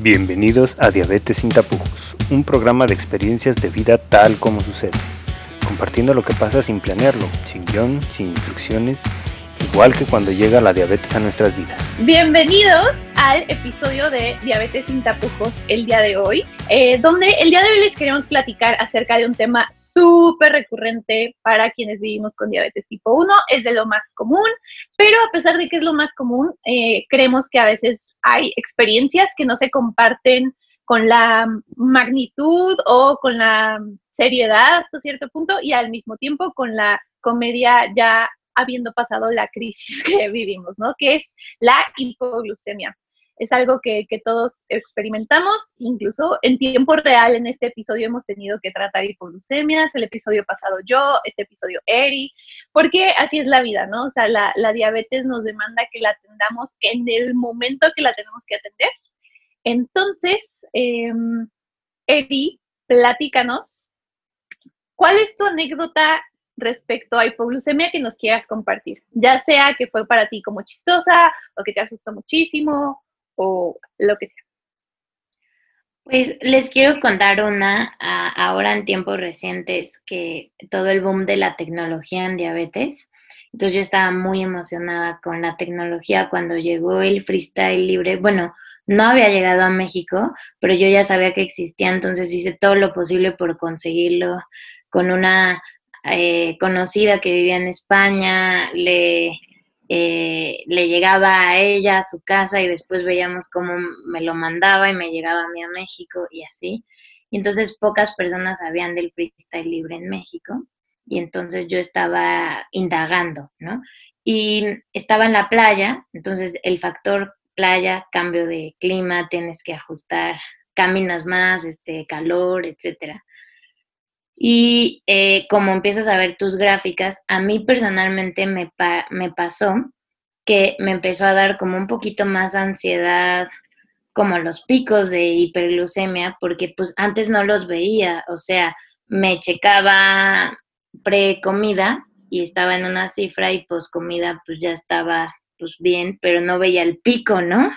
Bienvenidos a Diabetes sin tapujos, un programa de experiencias de vida tal como sucede, compartiendo lo que pasa sin planearlo, sin guion, sin instrucciones, igual que cuando llega la diabetes a nuestras vidas. Bienvenidos al episodio de Diabetes sin tapujos el día de hoy, eh, donde el día de hoy les queremos platicar acerca de un tema súper recurrente para quienes vivimos con diabetes tipo 1, es de lo más común, pero a pesar de que es lo más común, eh, creemos que a veces hay experiencias que no se comparten con la magnitud o con la seriedad hasta cierto punto y al mismo tiempo con la comedia ya habiendo pasado la crisis que vivimos, ¿no? Que es la hipoglucemia es algo que, todos experimentamos, incluso en tiempo real en este episodio hemos tenido que tratar hipoglucemias, el episodio pasado yo, este episodio Eri, porque así es la vida, ¿no? O sea, la, diabetes nos demanda que la atendamos en el momento que la tenemos que atender. Entonces, eh, Eri, platícanos, ¿cuál es tu anécdota respecto a hipoglucemia que nos quieras compartir? Ya sea que fue para ti como chistosa o que te asustó muchísimo o lo que sea. Pues les quiero contar una ahora en tiempos recientes que todo el boom de la tecnología en diabetes. Entonces yo estaba muy emocionada con la tecnología cuando llegó el freestyle libre. Bueno, no había llegado a México, pero yo ya sabía que existía, entonces hice todo lo posible por conseguirlo con una eh, conocida que vivía en España, le eh, le llegaba a ella a su casa y después veíamos cómo me lo mandaba y me llegaba a mí a México y así. Y entonces pocas personas sabían del freestyle libre en México y entonces yo estaba indagando, ¿no? Y estaba en la playa, entonces el factor playa, cambio de clima, tienes que ajustar, caminas más, este, calor, etcétera. Y eh, como empiezas a ver tus gráficas, a mí personalmente me, me pasó que me empezó a dar como un poquito más ansiedad, como los picos de hiperglucemia, porque pues antes no los veía, o sea, me checaba pre-comida y estaba en una cifra y post comida pues ya estaba pues bien, pero no veía el pico, ¿no?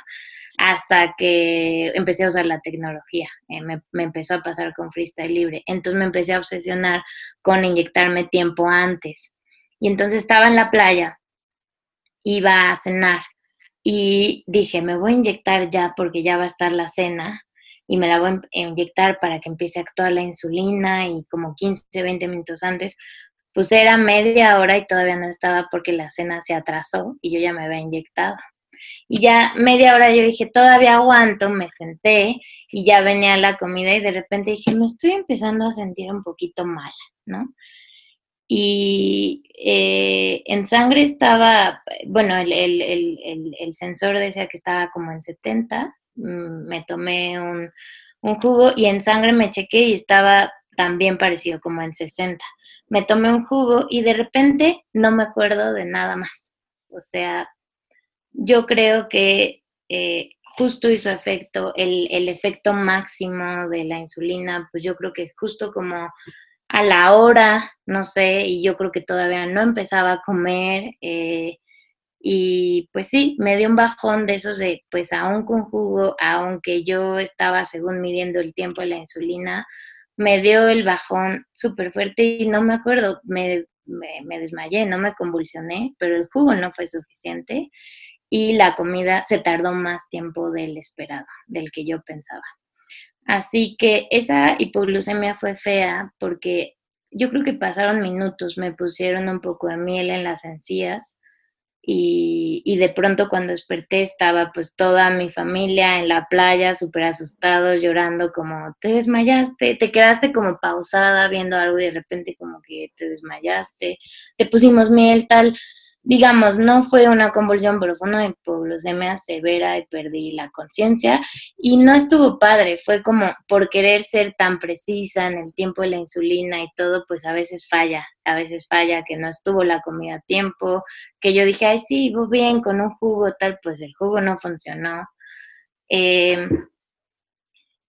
hasta que empecé a usar la tecnología. Eh, me, empezó a pasar con freestyle libre. Entonces me empecé a obsesionar con inyectarme tiempo antes. Y entonces estaba en la playa, iba a cenar y dije, me voy a inyectar ya porque ya va a estar la cena y me la voy a inyectar para que empiece a actuar la insulina y como 15, 20 minutos antes, pues era media hora y todavía no estaba porque la cena se atrasó y yo ya me había inyectado. Y ya media hora yo dije, todavía aguanto, me senté y ya venía la comida y de repente dije, me estoy empezando a sentir un poquito mal, ¿no? Y eh, en sangre estaba, bueno, el, el, sensor decía que estaba como en 70, mm, me tomé un, un jugo y en sangre me chequé y estaba también parecido como en 60. Me tomé un jugo y de repente no me acuerdo de nada más. O sea, yo creo que eh, justo hizo efecto, el, el, efecto máximo de la insulina, pues yo creo que justo como a la hora, no sé, y yo creo que todavía no empezaba a comer. Eh, y pues sí, me dio un bajón de esos de, pues aún con jugo, aunque yo estaba según midiendo el tiempo de la insulina, me dio el bajón súper fuerte y no me acuerdo, me, me, desmayé, no me convulsioné, pero el jugo no fue suficiente y la comida se tardó más tiempo del esperado, del que yo pensaba. Así que esa hipoglucemia fue fea porque yo creo que pasaron minutos, me pusieron un poco de miel en las encías y, de pronto cuando desperté estaba pues toda mi familia en la playa súper asustados, llorando como te desmayaste, te quedaste como pausada viendo algo y de repente como que te desmayaste, te pusimos miel tal digamos, no fue una convulsión, fue una hipoglucemia severa y perdí la conciencia y no estuvo padre, fue como por querer ser tan precisa en el tiempo de la insulina y todo, pues a veces falla, a veces falla que no estuvo la comida a tiempo, que yo dije, ay, sí, voy bien con un jugo tal, pues el jugo no funcionó. Eh,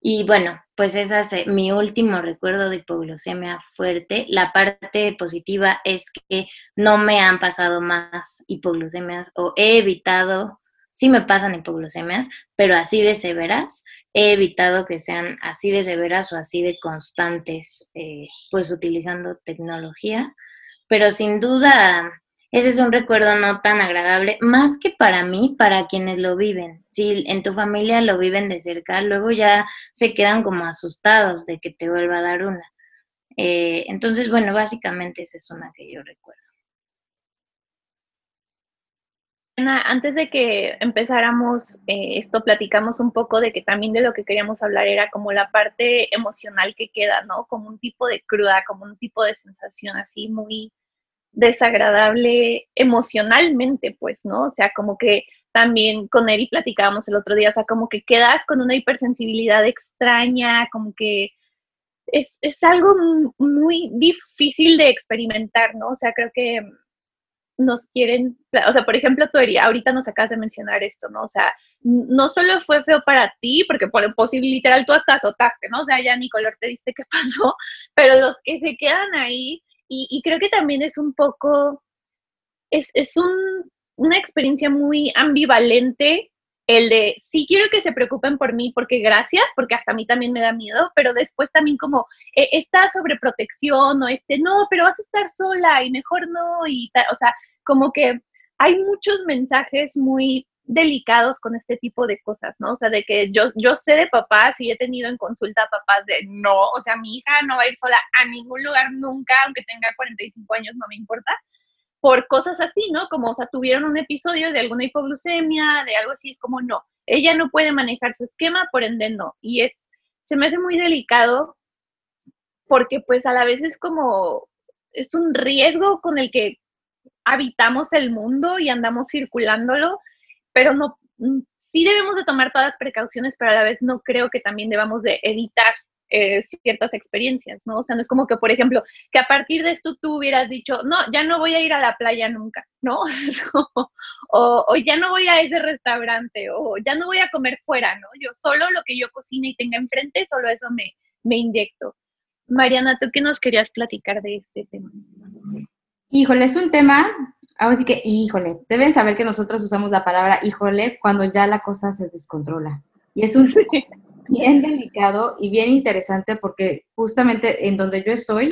y bueno, pues ese es mi último recuerdo de hipoglucemia fuerte. La parte positiva es que no me han pasado más hipoglucemias o he evitado sí me pasan hipoglucemias, pero así de severas, he evitado que sean así de severas o así de constantes, eh, pues utilizando tecnología, pero sin duda ese es un recuerdo no tan agradable, más que para mí, para quienes lo viven. Si en tu familia lo viven de cerca, luego ya se quedan como asustados de que te vuelva a dar una. Eh, entonces, bueno, básicamente esa es una que yo recuerdo. Antes de que empezáramos eh, esto, platicamos un poco de que también de lo que queríamos hablar era como la parte emocional que queda, ¿no? Como un tipo de cruda, como un tipo de sensación así muy desagradable emocionalmente, pues, ¿no? O sea, como que también con Eri platicábamos el otro día, o sea, como que quedas con una hipersensibilidad extraña, como que es, es algo muy difícil de experimentar, ¿no? O sea, creo que nos quieren, o sea, por ejemplo, tú, Eri, ahorita nos acabas de mencionar esto, ¿no? O sea, no solo fue feo para ti, porque por posible literal tú hasta azotaste, ¿no? O sea, ya ni color te diste qué pasó, pero los que se quedan ahí, y, creo que también es un poco, es, es un, una experiencia muy ambivalente el de sí quiero que se preocupen por mí porque gracias, porque hasta a mí también me da miedo, pero después también como eh, esta sobreprotección o este no, pero vas a estar sola y mejor no y tal, o sea, como que hay muchos mensajes muy delicados con este tipo de cosas, ¿no? O sea, de que yo, yo sé de papás y he tenido en consulta papás de no, o sea, mi hija no va a ir sola a ningún lugar nunca, aunque tenga 45 años, no me importa, por cosas así, ¿no? Como, o sea, tuvieron un episodio de alguna hipoglucemia, de algo así, es como no, ella no puede manejar su esquema, por ende no. Y es, se me hace muy delicado porque pues a la vez es como, es un riesgo con el que habitamos el mundo y andamos circulándolo pero no, mm, sí debemos de tomar todas las precauciones, pero a la vez no creo que también debamos de evitar eh, ciertas experiencias, ¿no? O sea, no es como que, por ejemplo, que a partir de esto tú hubieras dicho, no, ya no voy a ir a la playa nunca, ¿no? o, ya no voy a ese restaurante, o ya no voy a comer fuera, ¿no? Yo solo lo que yo cocine y tenga enfrente, solo eso me, me inyecto. Mariana, ¿tú qué nos querías platicar de este tema? Híjole, es un tema Ahora sí que, híjole, deben saber que nosotros usamos la palabra híjole cuando ya la cosa se descontrola. Y es un bien delicado y bien interesante porque justamente en donde yo estoy,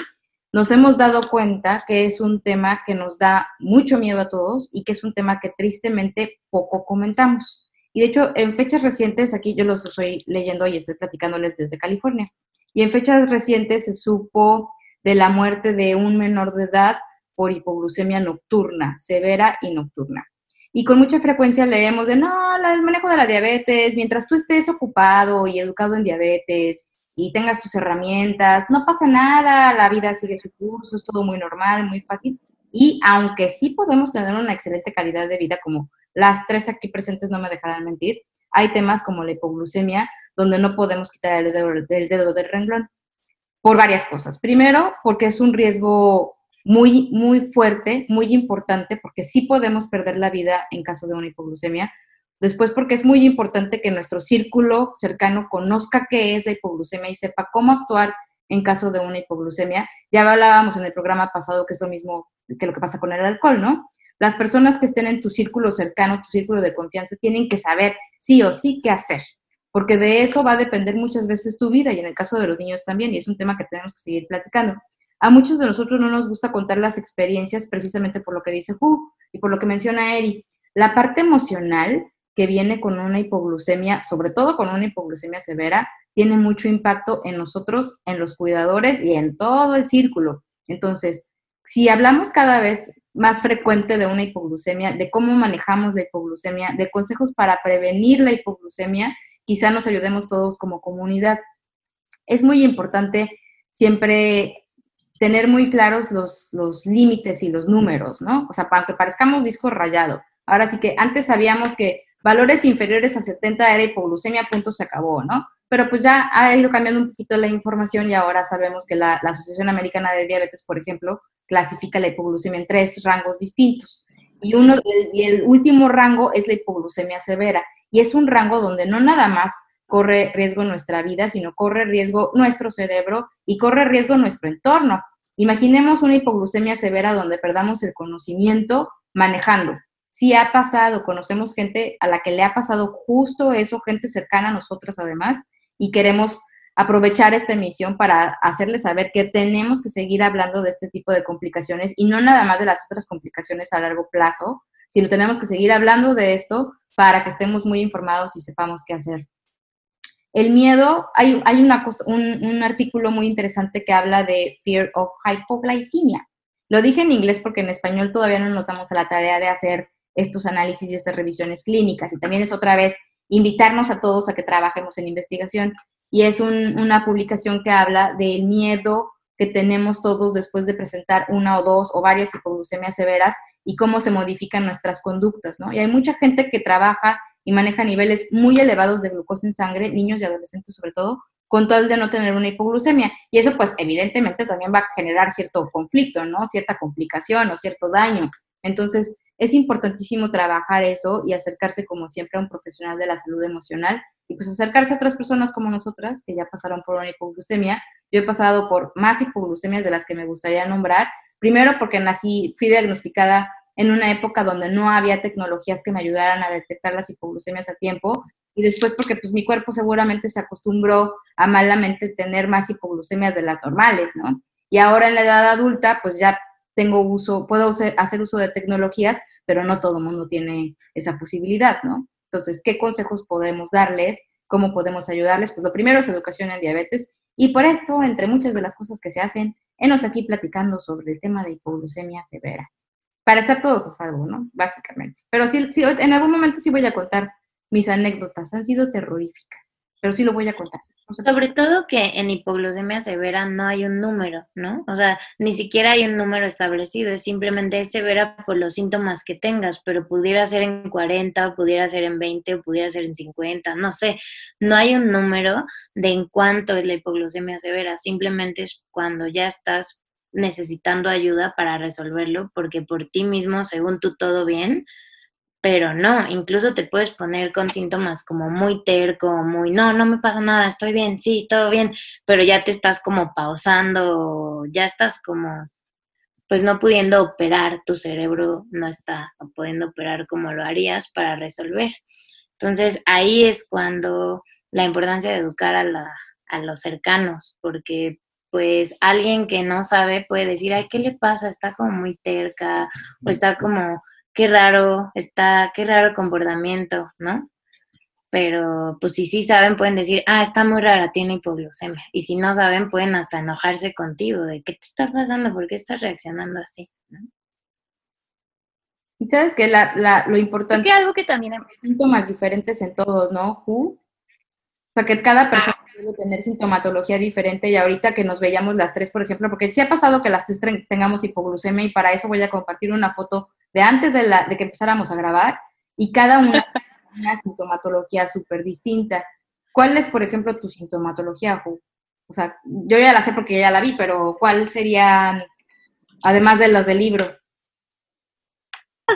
nos hemos dado cuenta que es un tema que nos da mucho miedo a todos y que es un tema que tristemente poco comentamos. Y de hecho, en fechas recientes, aquí yo los estoy leyendo y estoy platicándoles desde California, y en fechas recientes se supo de la muerte de un menor de edad por hipoglucemia nocturna, severa y nocturna. Y con mucha frecuencia leemos de, no, el manejo de la diabetes, mientras tú estés ocupado y educado en diabetes y tengas tus herramientas, no pasa nada, la vida sigue su curso, es todo muy normal, muy fácil. Y aunque sí podemos tener una excelente calidad de vida, como las tres aquí presentes no me dejarán mentir, hay temas como la hipoglucemia, donde no podemos quitar el dedo, el dedo del renglón por varias cosas. Primero, porque es un riesgo muy, muy fuerte, muy importante, porque sí podemos perder la vida en caso de una hipoglucemia. Después, porque es muy importante que nuestro círculo cercano conozca qué es la hipoglucemia y sepa cómo actuar en caso de una hipoglucemia. Ya hablábamos en el programa pasado que es lo mismo que lo que pasa con el alcohol, ¿no? Las personas que estén en tu círculo cercano, tu círculo de confianza, tienen que saber sí o sí qué hacer, porque de eso va a depender muchas veces tu vida y en el caso de los niños también, y es un tema que tenemos que seguir platicando. A muchos de nosotros no nos gusta contar las experiencias precisamente por lo que dice Hu y por lo que menciona Eri. La parte emocional que viene con una hipoglucemia, sobre todo con una hipoglucemia severa, tiene mucho impacto en nosotros, en los cuidadores y en todo el círculo. Entonces, si hablamos cada vez más frecuente de una hipoglucemia, de cómo manejamos la hipoglucemia, de consejos para prevenir la hipoglucemia, quizá nos ayudemos todos como comunidad. Es muy importante siempre tener muy claros los, los límites y los números, ¿no? O sea, para que parezcamos disco rayado. Ahora sí que antes sabíamos que valores inferiores a 70 era hipoglucemia, punto, se acabó, ¿no? Pero pues ya ha ido cambiando un poquito la información y ahora sabemos que la, la Asociación Americana de Diabetes, por ejemplo, clasifica la hipoglucemia en tres rangos distintos. Y, uno, y el último rango es la hipoglucemia severa. Y es un rango donde no nada más corre riesgo nuestra vida, sino corre riesgo nuestro cerebro y corre riesgo nuestro entorno. Imaginemos una hipoglucemia severa donde perdamos el conocimiento manejando. sí ha pasado, conocemos gente a la que le ha pasado justo eso, gente cercana a nosotros además, y queremos aprovechar esta emisión para hacerles saber que tenemos que seguir hablando de este tipo de complicaciones y no nada más de las otras complicaciones a largo plazo, sino tenemos que seguir hablando de esto para que estemos muy informados y sepamos qué hacer. El miedo, hay, hay una cosa, un, artículo muy interesante que habla de fear of hypoglycemia. Lo dije en inglés porque en español todavía no nos damos a la tarea de hacer estos análisis y estas revisiones clínicas. Y también es otra vez invitarnos a todos a que trabajemos en investigación. Y es una publicación que habla del miedo que tenemos todos después de presentar una o dos o varias hipoglucemias severas y cómo se modifican nuestras conductas, ¿no? Y hay mucha gente que trabaja y maneja niveles muy elevados de glucosa en sangre, niños y adolescentes sobre todo, con tal de no tener una hipoglucemia. Y eso, pues, evidentemente también va a generar cierto conflicto, ¿no? Cierta complicación o cierto daño. Entonces, es importantísimo trabajar eso y acercarse, como siempre, a un profesional de la salud emocional y pues acercarse a otras personas como nosotras que ya pasaron por una hipoglucemia. Yo he pasado por más hipoglucemias de las que me gustaría nombrar. Primero porque nací, fui diagnosticada en una época donde no había tecnologías que me ayudaran a detectar las hipoglucemias a tiempo y después porque pues mi cuerpo seguramente se acostumbró a malamente tener más hipoglucemias de las normales, ¿no? Y ahora en la edad adulta pues ya tengo uso, puedo hacer uso de tecnologías pero no todo el mundo tiene esa posibilidad, ¿no? Entonces, ¿qué consejos podemos darles? ¿Cómo podemos ayudarles? Pues lo primero es educación en diabetes y por eso, entre muchas de las cosas que se hacen, enos aquí platicando sobre el tema de hipoglucemia severa. Para estar todos a salvo, ¿no? Básicamente. Pero sí, sí, en algún momento sí voy a contar mis anécdotas. Han sido terroríficas, pero sí lo voy a contar. Sobre todo que en hipoglucemia severa no hay un número, ¿no? O sea, ni siquiera hay un número establecido, es simplemente severa por los síntomas que tengas, pero pudiera ser en 40, o pudiera ser en 20, o pudiera ser en 50, no sé. No hay un número de en cuánto es la hipoglucemia severa, simplemente es cuando ya estás necesitando ayuda para resolverlo, porque por ti mismo, según tú todo bien, pero no, incluso te puedes poner con síntomas como muy terco, muy, no, no me pasa nada, estoy bien, sí, todo bien, pero ya te estás como pausando, ya estás como, pues no pudiendo operar, tu cerebro no está pudiendo operar como lo harías para resolver. Entonces ahí es cuando la importancia de educar a, la, a los cercanos, porque pues alguien que no sabe puede decir, ay, ¿qué le pasa? Está como muy terca o está como qué raro está, qué raro comportamiento, ¿no? Pero pues si sí saben, pueden decir, ah, está muy rara, tiene hipoglucemia. Y si no saben, pueden hasta enojarse contigo de qué te está pasando, por qué estás reaccionando así. Y sabes que la, lo importante es que algo que también hay síntomas diferentes en todos, ¿no? O sea, que cada persona debe tener sintomatología diferente y ahorita que nos veíamos las tres, por ejemplo, porque sí ha pasado que las tres tengamos hipoglucemia y para eso voy a compartir una foto de antes de, la, de que empezáramos a grabar y cada una una sintomatología súper distinta. ¿Cuál es, por ejemplo, tu sintomatología, O sea, yo ya la sé porque ya la vi, pero ¿cuál sería, además de las del libro?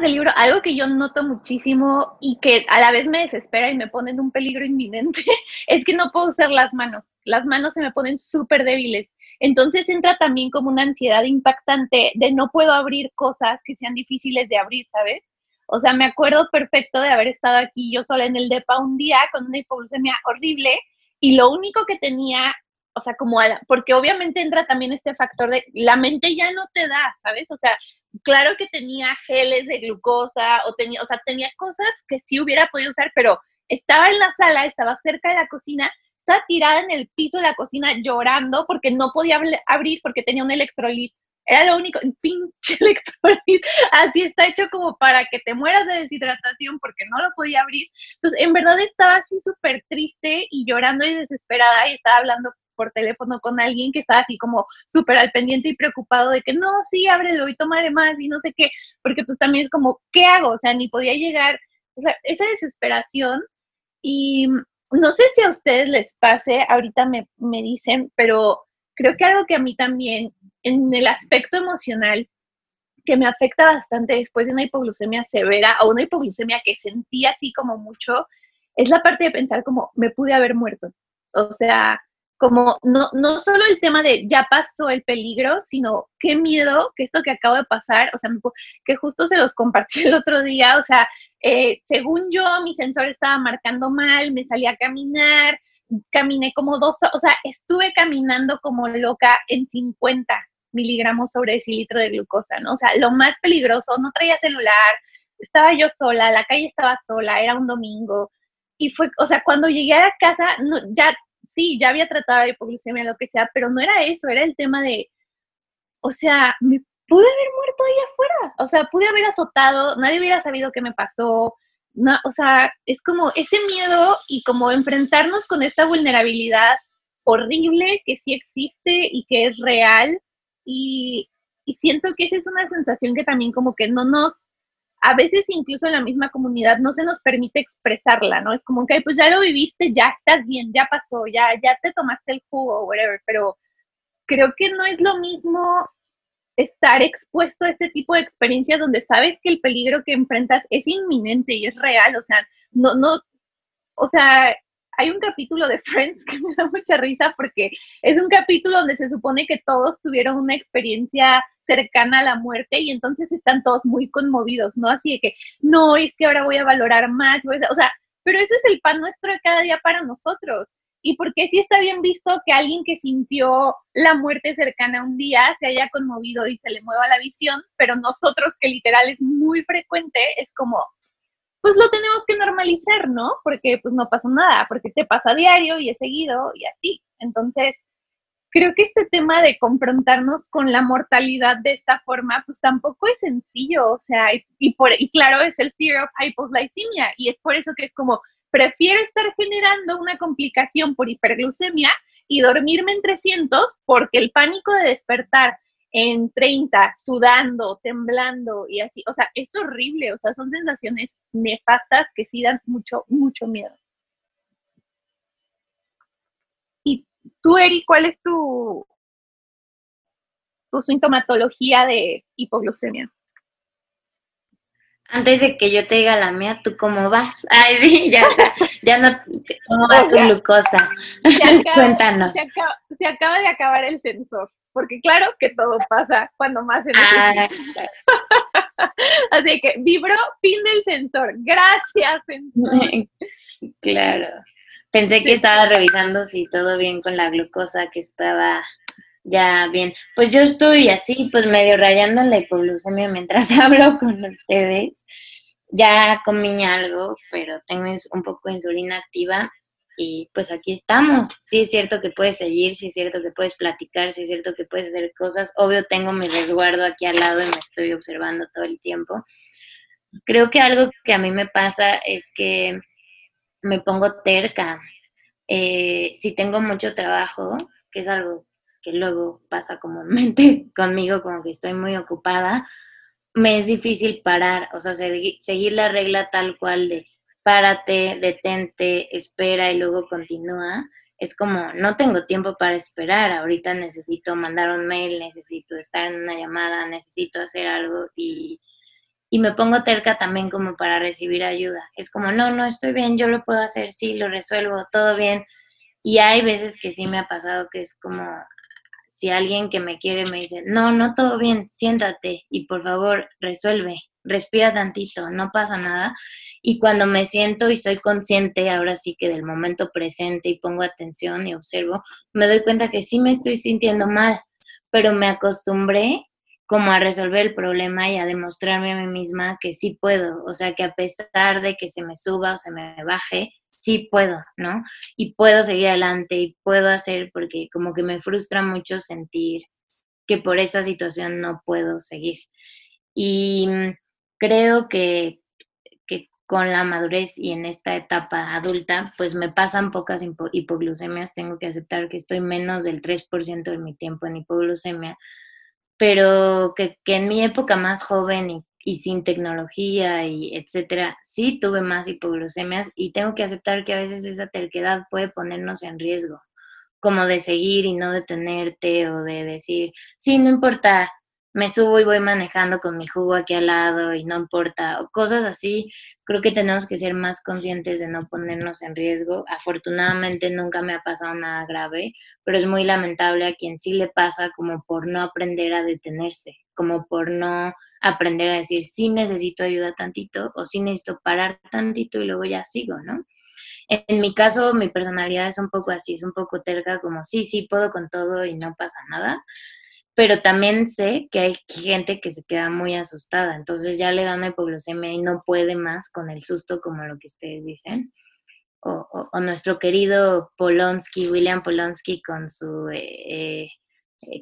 Del libro, algo que yo noto muchísimo y que a la vez me desespera y me pone en un peligro inminente, es que no puedo usar las manos. Las manos se me ponen súper débiles. Entonces entra también como una ansiedad impactante de no puedo abrir cosas que sean difíciles de abrir, ¿sabes? O sea, me acuerdo perfecto de haber estado aquí yo sola en el DEPA un día con una hipoglucemia horrible y lo único que tenía, o sea, como, porque obviamente entra también este factor de la mente ya no te da, ¿sabes? O sea, claro que tenía geles de glucosa o tenía, o sea, tenía cosas que sí hubiera podido usar, pero estaba en la sala, estaba cerca de la cocina estaba tirada en el piso de la cocina llorando porque no podía abrir porque tenía un electrolit. Era lo único, un pinche electrolit. Así está hecho como para que te mueras de deshidratación porque no lo podía abrir. Entonces, en verdad estaba así súper triste y llorando y desesperada y estaba hablando por teléfono con alguien que estaba así como súper al pendiente y preocupado de que no, sí, ábrelo y tomaré más y no sé qué, porque pues también es como, ¿qué hago? O sea, ni podía llegar, o sea, esa desesperación y no sé si a ustedes les pase, ahorita me, me dicen, pero creo que algo que a mí también, en el aspecto emocional, que me afecta bastante después de una hipoglucemia severa o una hipoglucemia que sentí así como mucho, es la parte de pensar como me pude haber muerto. O sea, como no, no solo el tema de ya pasó el peligro, sino qué miedo que esto que acabo de pasar, o sea, que justo se los compartí el otro día, o sea, eh, según yo, mi sensor estaba marcando mal, me salí a caminar, caminé como dos, o sea, estuve caminando como loca en 50 miligramos sobre decilitro de glucosa, ¿no? O sea, lo más peligroso, no traía celular, estaba yo sola, la calle estaba sola, era un domingo. Y fue, o sea, cuando llegué a casa, no, ya, sí, ya había tratado de hipoglucemia, lo que sea, pero no era eso, era el tema de, o sea, me pude haber muerto ahí afuera, o sea, pude haber azotado, nadie hubiera sabido qué me pasó, no, o sea, es como ese miedo y como enfrentarnos con esta vulnerabilidad horrible que sí existe y que es real. Y, y siento que esa es una sensación que también como que no nos, a veces incluso en la misma comunidad no se nos permite expresarla, ¿no? Es como que, pues ya lo viviste, ya estás bien, ya pasó, ya, ya te tomaste el jugo, whatever, pero creo que no es lo mismo estar expuesto a este tipo de experiencias donde sabes que el peligro que enfrentas es inminente y es real, o sea, no, no, o sea, hay un capítulo de Friends que me da mucha risa porque es un capítulo donde se supone que todos tuvieron una experiencia cercana a la muerte y entonces están todos muy conmovidos, ¿no? Así de que, no, es que ahora voy a valorar más, o sea, pero eso es el pan nuestro de cada día para nosotros y porque sí está bien visto que alguien que sintió la muerte cercana un día se haya conmovido y se le mueva la visión, pero nosotros que literal es muy frecuente, es como, pues lo tenemos que normalizar, ¿no? Porque pues no pasa nada, porque te pasa a diario y es seguido y así. Entonces, creo que este tema de confrontarnos con la mortalidad de esta forma, pues tampoco es sencillo, o sea, y, por, y claro, es el fear of hypoglycemia, y es por eso que es como, prefiero estar generando una complicación por hiperglucemia y dormirme en 300 porque el pánico de despertar en 30, sudando, temblando y así, o sea, es horrible, o sea, son sensaciones nefastas que sí dan mucho, mucho miedo. Y tú, Eri, ¿cuál es tu, tu sintomatología de hipoglucemia? Antes de que yo te diga la mía, ¿tú cómo vas? Ay, sí, ya está. Ya no, ¿cómo va tu glucosa? Cuéntanos. Se acaba, de acabar el sensor, porque claro que todo pasa cuando más se ah, Así que vibró, fin del sensor. Gracias, sensor. Claro. Pensé que estaba revisando si todo bien con la glucosa, que estaba ya, bien. Pues yo estoy así, pues medio rayando la hipoglucemia mientras hablo con ustedes. Ya comí algo, pero tengo un poco de insulina activa y pues aquí estamos. Sí es cierto que puedes seguir, sí es cierto que puedes platicar, sí es cierto que puedes hacer cosas. Obvio tengo mi resguardo aquí al lado y me estoy observando todo el tiempo. Creo que algo que a mí me pasa es que me pongo terca. Eh, si tengo mucho trabajo, que es algo que luego pasa comúnmente conmigo, como que estoy muy ocupada, me es difícil parar, o sea, seguir la regla tal cual de párate, detente, espera y luego continúa. Es como, no tengo tiempo para esperar, ahorita necesito mandar un mail, necesito estar en una llamada, necesito hacer algo y, y me pongo terca también como para recibir ayuda. Es como, no, no, estoy bien, yo lo puedo hacer, sí, lo resuelvo, todo bien. Y hay veces que sí me ha pasado que es como, si alguien que me quiere me dice, no, no todo bien, siéntate y por favor resuelve, respira tantito, no pasa nada. Y cuando me siento y soy consciente, ahora sí que del momento presente y pongo atención y observo, me doy cuenta que sí me estoy sintiendo mal, pero me acostumbré como a resolver el problema y a demostrarme a mí misma que sí puedo, o sea que a pesar de que se me suba o se me baje, sí puedo, ¿no? Y puedo seguir adelante y puedo hacer porque como que me frustra mucho sentir que por esta situación no puedo seguir. Y mm, creo que, que con la madurez y en esta etapa adulta, pues me pasan pocas hipoglucemias, tengo que aceptar que estoy menos del 3% de mi tiempo en hipoglucemia, pero que, que en mi época más joven y sin tecnología y etcétera, sí tuve más hipoglucemias y tengo que aceptar que a veces esa terquedad puede ponernos en riesgo, como de seguir y no detenerte o de decir, sí, no importa, me subo y voy manejando con mi jugo aquí al lado y no importa, o cosas así, creo que tenemos que ser más conscientes de no ponernos en riesgo. Afortunadamente nunca me ha pasado nada grave, pero es muy lamentable a quien sí le pasa como por no aprender a detenerse, como por no aprender a decir, sí necesito ayuda tantito o sí necesito parar tantito y luego ya sigo, ¿no? En mi caso, mi personalidad es un poco así, es un poco terca, como sí, sí, puedo con todo y no pasa nada pero también sé que hay gente que se queda muy asustada, entonces ya le dan una hipoglucemia y no puede más con el susto como lo que ustedes dicen. O, nuestro querido Polonsky, William Polonsky, con su, eh, eh,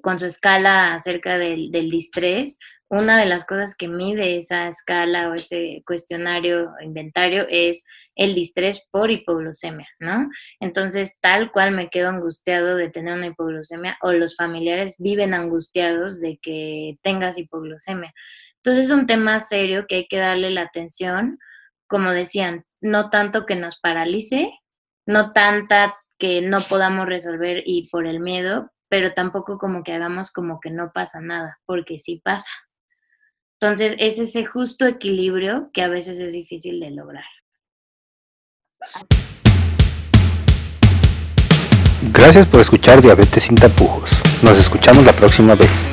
con su escala acerca del, del distrés, una de las cosas que mide esa escala o ese cuestionario o inventario es el distrés por hipoglucemia, ¿no? Entonces, tal cual me quedo angustiado de tener una hipoglucemia o los familiares viven angustiados de que tengas hipoglucemia. Entonces, es un tema serio que hay que darle la atención, como decían, no tanto que nos paralice, no tanta que no podamos resolver y por el miedo, pero tampoco como que hagamos como que no pasa nada, porque sí pasa. Entonces, es ese justo equilibrio que a veces es difícil de lograr. Gracias por escuchar Diabetes sin tapujos. Nos escuchamos la próxima vez.